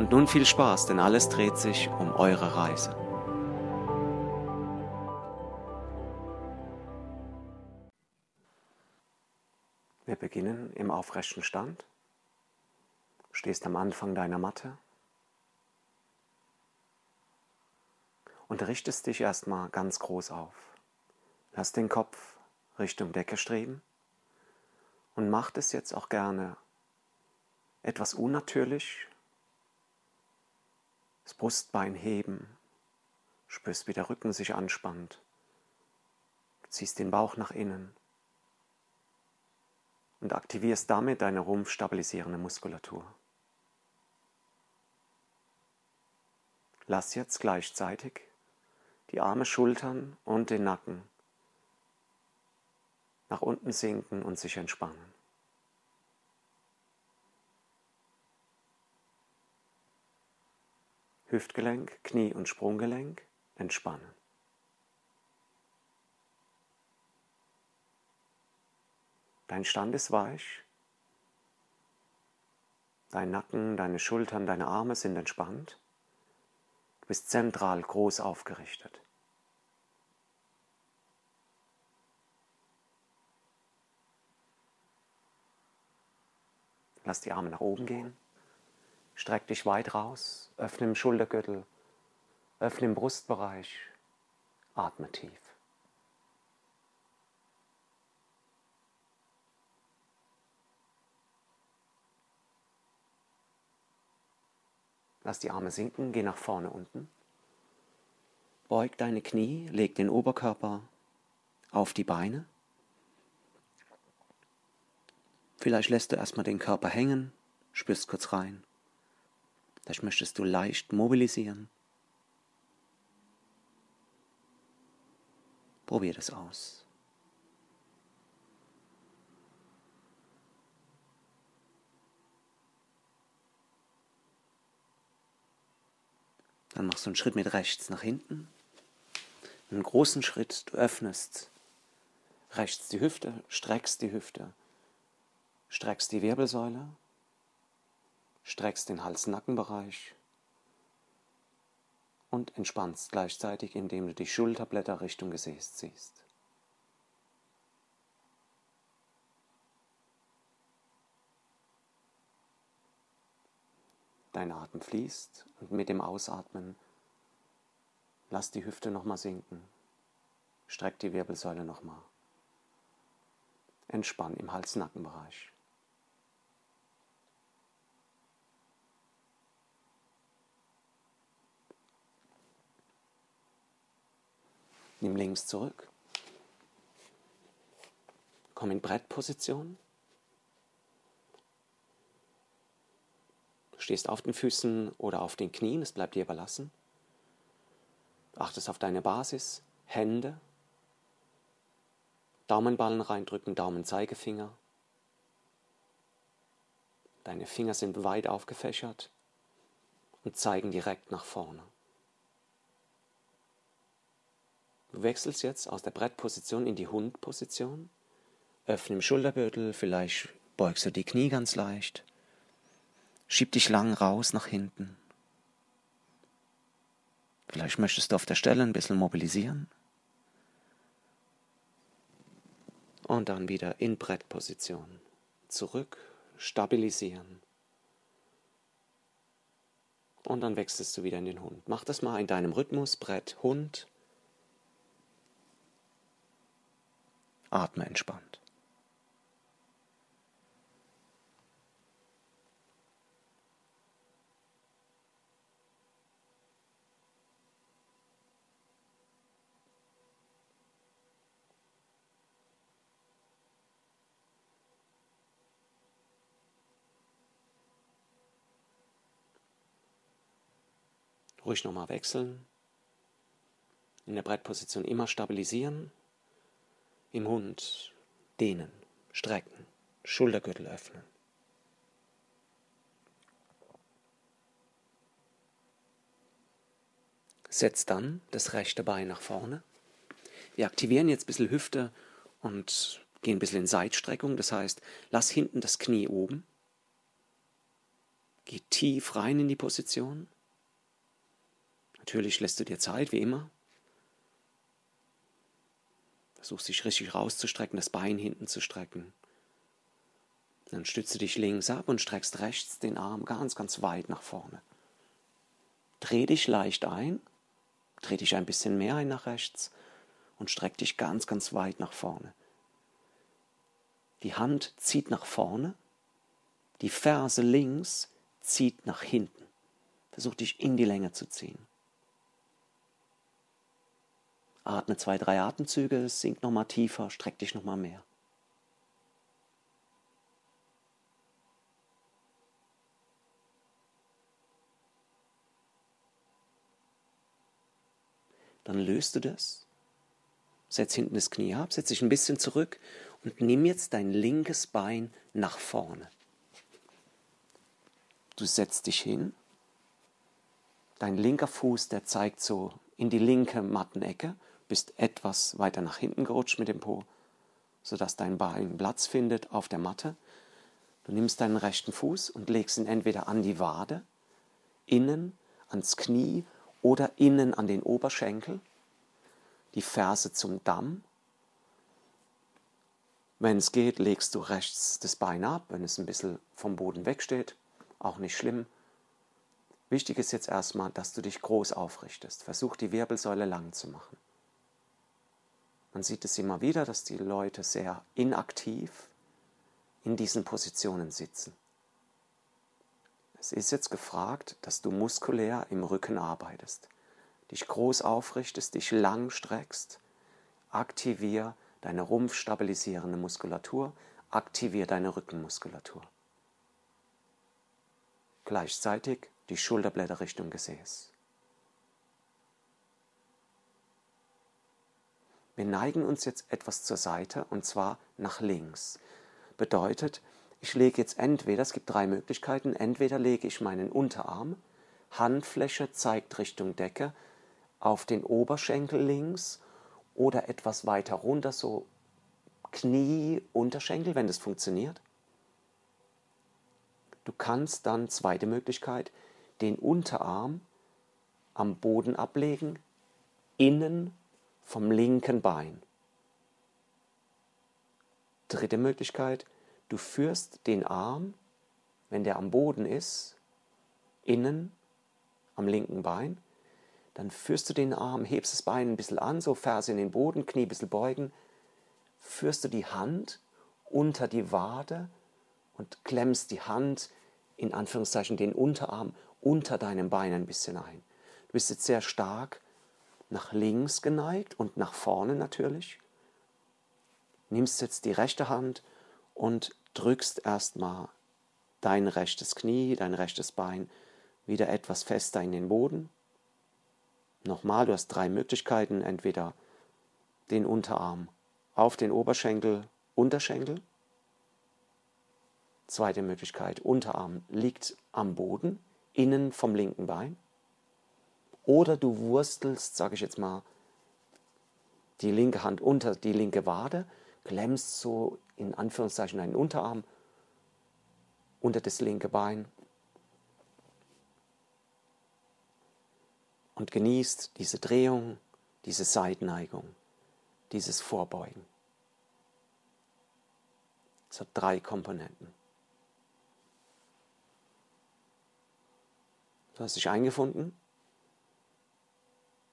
Und nun viel Spaß, denn alles dreht sich um eure Reise. Wir beginnen im aufrechten Stand. Stehst am Anfang deiner Matte und richtest dich erstmal ganz groß auf. Lass den Kopf Richtung Decke streben und mach es jetzt auch gerne etwas unnatürlich. Das Brustbein heben, spürst, wie der Rücken sich anspannt, du ziehst den Bauch nach innen und aktivierst damit deine rumpfstabilisierende Muskulatur. Lass jetzt gleichzeitig die Arme, Schultern und den Nacken nach unten sinken und sich entspannen. Hüftgelenk, Knie und Sprunggelenk entspannen. Dein Stand ist weich. Dein Nacken, deine Schultern, deine Arme sind entspannt. Du bist zentral groß aufgerichtet. Lass die Arme nach oben gehen. Streck dich weit raus. Öffne im Schultergürtel. Öffne im Brustbereich. Atme tief. Lass die Arme sinken, geh nach vorne unten. Beug deine Knie, leg den Oberkörper auf die Beine. Vielleicht lässt du erstmal den Körper hängen, spürst kurz rein. Vielleicht möchtest du leicht mobilisieren. Probier das aus. Dann machst du einen Schritt mit rechts nach hinten. Einen großen Schritt, du öffnest rechts die Hüfte, streckst die Hüfte, streckst die Wirbelsäule, streckst den Hals-Nackenbereich und entspannst gleichzeitig, indem du die Schulterblätter Richtung Gesäß ziehst. Dein Atem fließt und mit dem Ausatmen lass die Hüfte nochmal sinken. Streck die Wirbelsäule nochmal. Entspann im Hals-Nackenbereich. Nimm links zurück. Komm in Brettposition. Stehst auf den Füßen oder auf den Knien, es bleibt dir überlassen. Achtest auf deine Basis, Hände, Daumenballen reindrücken, Daumen, Zeigefinger. Deine Finger sind weit aufgefächert und zeigen direkt nach vorne. Du wechselst jetzt aus der Brettposition in die Hundposition. Öffne im Schulterbürtel, vielleicht beugst du die Knie ganz leicht. Schieb dich lang raus nach hinten. Vielleicht möchtest du auf der Stelle ein bisschen mobilisieren. Und dann wieder in Brettposition. Zurück, stabilisieren. Und dann wechselst du wieder in den Hund. Mach das mal in deinem Rhythmus. Brett, Hund, Atme entspannt. Ruhig nochmal wechseln. In der Breitposition immer stabilisieren im Hund dehnen, strecken, Schultergürtel öffnen. Setz dann das rechte Bein nach vorne. Wir aktivieren jetzt ein bisschen Hüfte und gehen ein bisschen in Seitstreckung. Das heißt, lass hinten das Knie oben. Geh tief rein in die Position. Natürlich lässt du dir Zeit, wie immer. Versuch dich richtig rauszustrecken, das Bein hinten zu strecken. Dann stütze dich links ab und streckst rechts den Arm ganz, ganz weit nach vorne. Dreh dich leicht ein Dreh dich ein bisschen mehr ein nach rechts und streck dich ganz, ganz weit nach vorne. Die Hand zieht nach vorne, die Ferse links zieht nach hinten. Versuch dich in die Länge zu ziehen. Atme zwei, drei Atemzüge, sink nochmal tiefer, streck dich nochmal mehr. Dann löst du das. Setz hinten das Knie ab, setz dich ein bisschen zurück und nimm jetzt dein linkes Bein nach vorne. Du setzt dich hin. Dein linker Fuß, der zeigt so in die linke Mattenecke, bist etwas weiter nach hinten gerutscht mit dem Po, sodass dein Bein Platz findet auf der Matte. Du nimmst deinen rechten Fuß und legst ihn entweder an die Wade, innen, ans Knie oder innen an den Oberschenkel, die Ferse zum Damm. Wenn es geht, legst du rechts das Bein ab, wenn es ein bisschen vom Boden wegsteht, auch nicht schlimm. Wichtig ist jetzt erstmal, dass du dich groß aufrichtest. Versuch die Wirbelsäule lang zu machen. Man sieht es immer wieder, dass die Leute sehr inaktiv in diesen Positionen sitzen. Es ist jetzt gefragt, dass du muskulär im Rücken arbeitest, dich groß aufrichtest, dich lang streckst, aktivier deine rumpfstabilisierende Muskulatur, aktivier deine Rückenmuskulatur. Gleichzeitig die Schulterblätter Richtung Gesäß. Wir neigen uns jetzt etwas zur Seite und zwar nach links. Bedeutet, ich lege jetzt entweder, es gibt drei Möglichkeiten, entweder lege ich meinen Unterarm, Handfläche zeigt Richtung Decke, auf den Oberschenkel links oder etwas weiter runter, so Knie, Unterschenkel, wenn das funktioniert. Du kannst dann, zweite Möglichkeit, den Unterarm am Boden ablegen, innen vom linken Bein. Dritte Möglichkeit, Du führst den Arm, wenn der am Boden ist, innen am linken Bein, dann führst du den Arm, hebst das Bein ein bisschen an, so Ferse in den Boden, Knie ein bisschen beugen, führst du die Hand unter die Wade und klemmst die Hand, in Anführungszeichen den Unterarm, unter deinem Bein ein bisschen ein. Du bist jetzt sehr stark nach links geneigt und nach vorne natürlich. Nimmst jetzt die rechte Hand und drückst erstmal dein rechtes Knie, dein rechtes Bein wieder etwas fester in den Boden. Nochmal, du hast drei Möglichkeiten, entweder den Unterarm auf den Oberschenkel, Unterschenkel. Zweite Möglichkeit, Unterarm liegt am Boden, innen vom linken Bein. Oder du wurstelst, sage ich jetzt mal, die linke Hand unter die linke Wade, klemmst so in Anführungszeichen deinen Unterarm unter das linke Bein und genießt diese Drehung, diese Seitneigung, dieses Vorbeugen. Es hat drei Komponenten. Du hast dich eingefunden,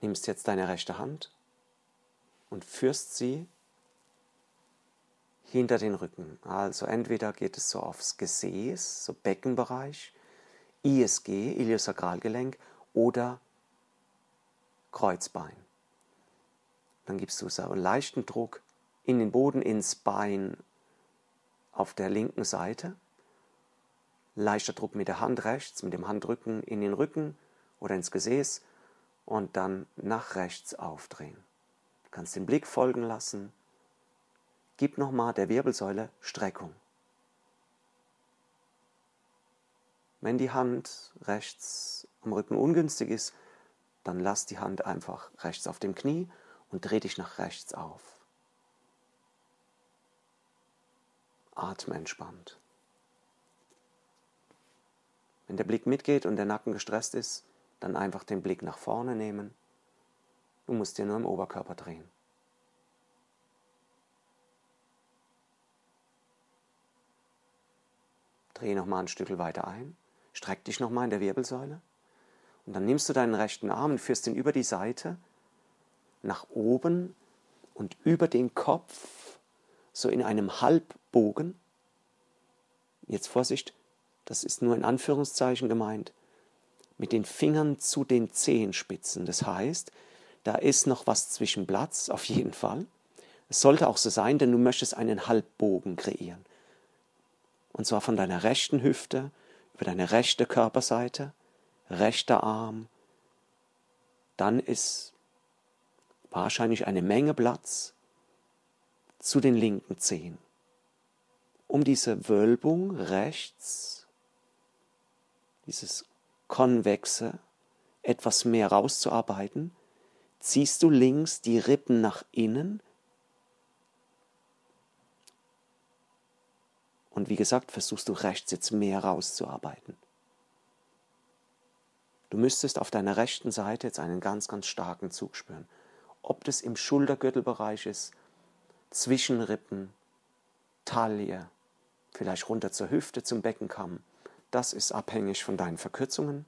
nimmst jetzt deine rechte Hand und führst sie hinter den Rücken. Also entweder geht es so aufs Gesäß, so Beckenbereich, ISG, Iliosakralgelenk oder Kreuzbein. Dann gibst du so einen leichten Druck in den Boden, ins Bein auf der linken Seite. Leichter Druck mit der Hand rechts, mit dem Handrücken in den Rücken oder ins Gesäß und dann nach rechts aufdrehen. Du kannst den Blick folgen lassen. Gib nochmal der Wirbelsäule Streckung. Wenn die Hand rechts am Rücken ungünstig ist, dann lass die Hand einfach rechts auf dem Knie und dreh dich nach rechts auf. Atme entspannt. Wenn der Blick mitgeht und der Nacken gestresst ist, dann einfach den Blick nach vorne nehmen. Du musst dir nur im Oberkörper drehen. Dreh nochmal ein Stück weiter ein. Streck dich nochmal in der Wirbelsäule. Und dann nimmst du deinen rechten Arm und führst ihn über die Seite nach oben und über den Kopf, so in einem Halbbogen. Jetzt Vorsicht, das ist nur in Anführungszeichen gemeint, mit den Fingern zu den Zehenspitzen. Das heißt, da ist noch was zwischen Platz, auf jeden Fall. Es sollte auch so sein, denn du möchtest einen Halbbogen kreieren. Und zwar von deiner rechten Hüfte über deine rechte Körperseite, rechter Arm. Dann ist wahrscheinlich eine Menge Platz zu den linken Zehen. Um diese Wölbung rechts, dieses konvexe, etwas mehr rauszuarbeiten, ziehst du links die Rippen nach innen und wie gesagt, versuchst du rechts jetzt mehr rauszuarbeiten. Du müsstest auf deiner rechten Seite jetzt einen ganz, ganz starken Zug spüren ob das im Schultergürtelbereich ist, zwischen Rippen, Taille, vielleicht runter zur Hüfte, zum Beckenkamm. Das ist abhängig von deinen Verkürzungen.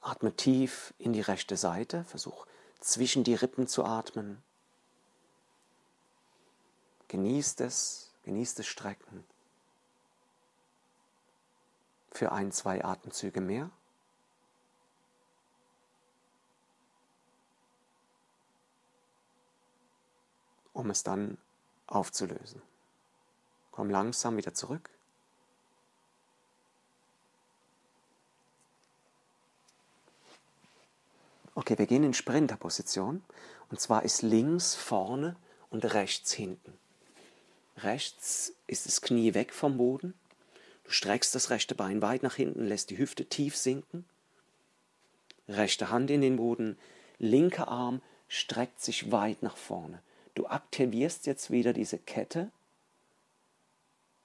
Atme tief in die rechte Seite, versuch zwischen die Rippen zu atmen. Genießt es, genießt das Strecken. Für ein, zwei Atemzüge mehr. um es dann aufzulösen. Komm langsam wieder zurück. Okay, wir gehen in Sprinterposition. Und zwar ist links vorne und rechts hinten. Rechts ist das Knie weg vom Boden. Du streckst das rechte Bein weit nach hinten, lässt die Hüfte tief sinken. Rechte Hand in den Boden, linker Arm streckt sich weit nach vorne. Du aktivierst jetzt wieder diese Kette,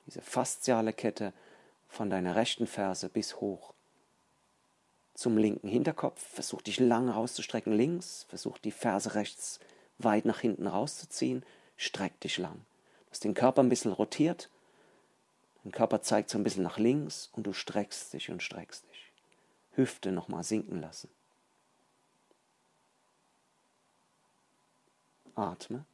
diese fasziale Kette von deiner rechten Ferse bis hoch zum linken Hinterkopf. Versuch dich lang rauszustrecken links, versuch die Ferse rechts weit nach hinten rauszuziehen, streck dich lang. Du hast den Körper ein bisschen rotiert, dein Körper zeigt so ein bisschen nach links und du streckst dich und streckst dich. Hüfte nochmal sinken lassen. Atme.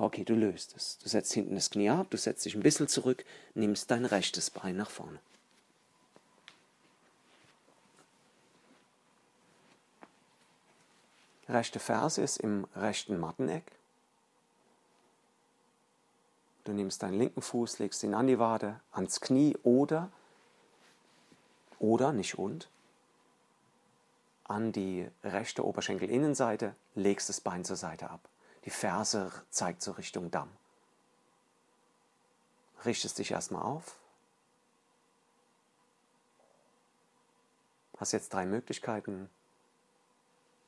Okay, du löst es. Du setzt hinten das Knie ab, du setzt dich ein bisschen zurück, nimmst dein rechtes Bein nach vorne. Rechte Ferse ist im rechten Matteneck. Du nimmst deinen linken Fuß, legst ihn an die Wade, ans Knie oder, oder, nicht und, an die rechte Oberschenkelinnenseite, legst das Bein zur Seite ab. Die Ferse zeigt so Richtung Damm. Richtest dich erstmal auf. Hast jetzt drei Möglichkeiten.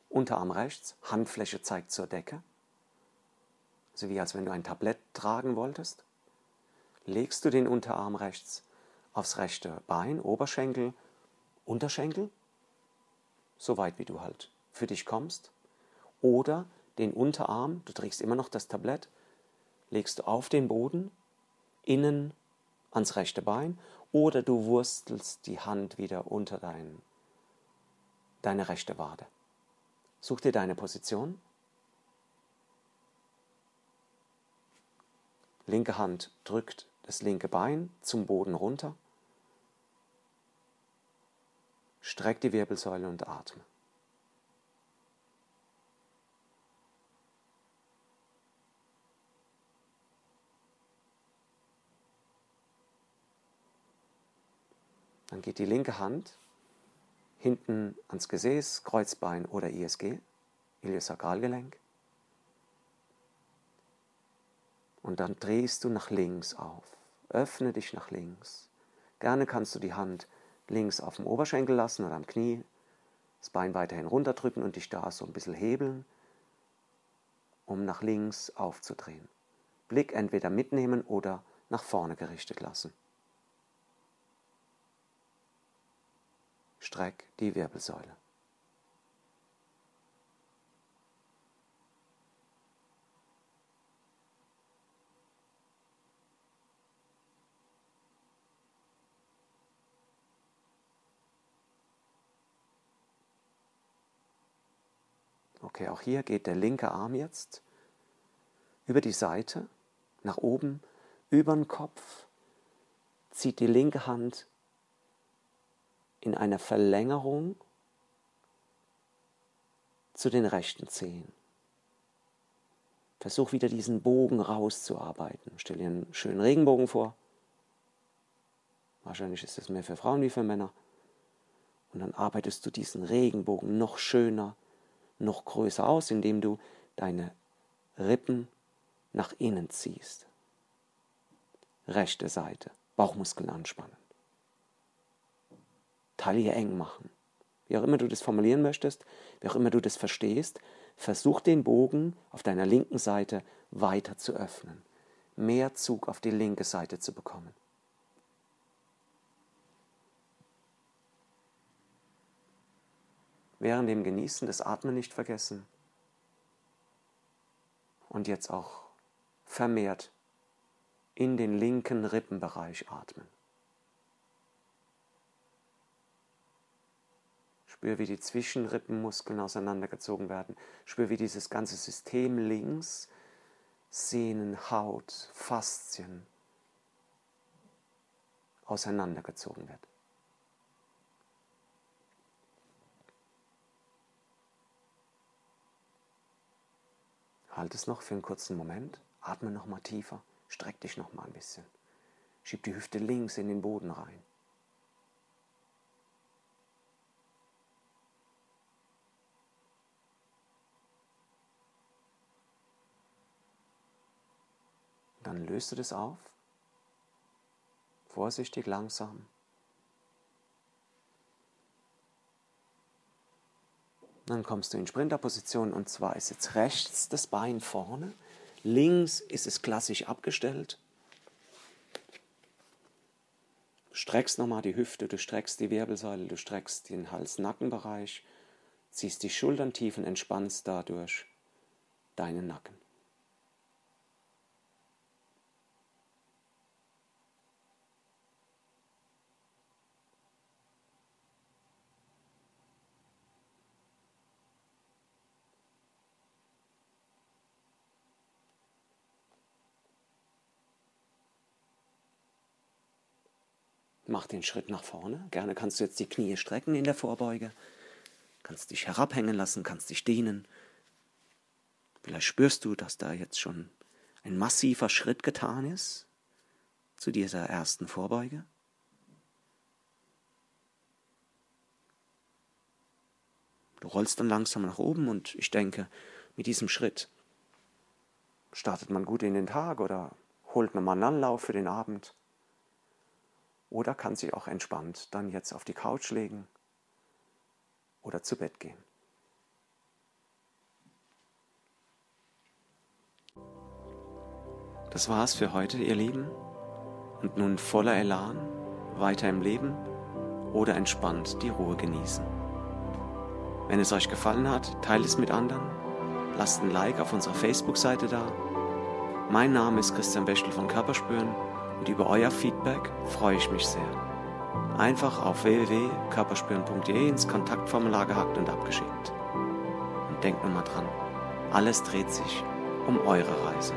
Unterarm rechts, Handfläche zeigt zur Decke. So wie als wenn du ein Tablett tragen wolltest. Legst du den Unterarm rechts aufs rechte Bein, Oberschenkel, Unterschenkel, so weit wie du halt für dich kommst. Oder den Unterarm, du trägst immer noch das Tablett, legst du auf den Boden, innen ans rechte Bein oder du wurstelst die Hand wieder unter dein, deine rechte Wade. Such dir deine Position. Linke Hand drückt das linke Bein zum Boden runter. Streck die Wirbelsäule und atme. Dann geht die linke Hand hinten ans Gesäß, Kreuzbein oder ISG, Iliosakralgelenk. Und dann drehst du nach links auf. Öffne dich nach links. Gerne kannst du die Hand links auf dem Oberschenkel lassen oder am Knie, das Bein weiterhin runterdrücken und dich da so ein bisschen hebeln, um nach links aufzudrehen. Blick entweder mitnehmen oder nach vorne gerichtet lassen. Streck die Wirbelsäule. Okay, auch hier geht der linke Arm jetzt über die Seite, nach oben, über den Kopf, zieht die linke Hand in einer Verlängerung zu den rechten Zehen. Versuch wieder diesen Bogen rauszuarbeiten. Stell dir einen schönen Regenbogen vor. Wahrscheinlich ist das mehr für Frauen wie für Männer. Und dann arbeitest du diesen Regenbogen noch schöner, noch größer aus, indem du deine Rippen nach innen ziehst. Rechte Seite, Bauchmuskeln anspannen. Taille eng machen. Wie auch immer du das formulieren möchtest, wie auch immer du das verstehst, versuch den Bogen auf deiner linken Seite weiter zu öffnen, mehr Zug auf die linke Seite zu bekommen. Während dem Genießen das Atmen nicht vergessen und jetzt auch vermehrt in den linken Rippenbereich atmen. Spür, wie die Zwischenrippenmuskeln auseinandergezogen werden. Spür, wie dieses ganze System links, Sehnen, Haut, Faszien auseinandergezogen wird. Halt es noch für einen kurzen Moment, atme noch mal tiefer, streck dich noch mal ein bisschen. Schieb die Hüfte links in den Boden rein. Dann löst du das auf. Vorsichtig, langsam. Dann kommst du in Sprinterposition und zwar ist jetzt rechts das Bein vorne, links ist es klassisch abgestellt. Streckst nochmal die Hüfte, du streckst die Wirbelsäule, du streckst den Hals-Nackenbereich, ziehst die Schultern tief und entspannst dadurch deinen Nacken. Mach den Schritt nach vorne. Gerne kannst du jetzt die Knie strecken in der Vorbeuge. Kannst dich herabhängen lassen, kannst dich dehnen. Vielleicht spürst du, dass da jetzt schon ein massiver Schritt getan ist zu dieser ersten Vorbeuge. Du rollst dann langsam nach oben und ich denke, mit diesem Schritt startet man gut in den Tag oder holt nochmal einen Anlauf für den Abend oder kann sich auch entspannt dann jetzt auf die Couch legen oder zu Bett gehen. Das war's für heute, ihr Lieben. Und nun voller Elan weiter im Leben oder entspannt die Ruhe genießen. Wenn es euch gefallen hat, teilt es mit anderen, lasst ein Like auf unserer Facebook-Seite da. Mein Name ist Christian Bechtel von Körperspüren und über euer Feedback freue ich mich sehr. Einfach auf www.körperspüren.de ins Kontaktformular gehackt und abgeschickt. Und denkt nur mal dran, alles dreht sich um eure Reise.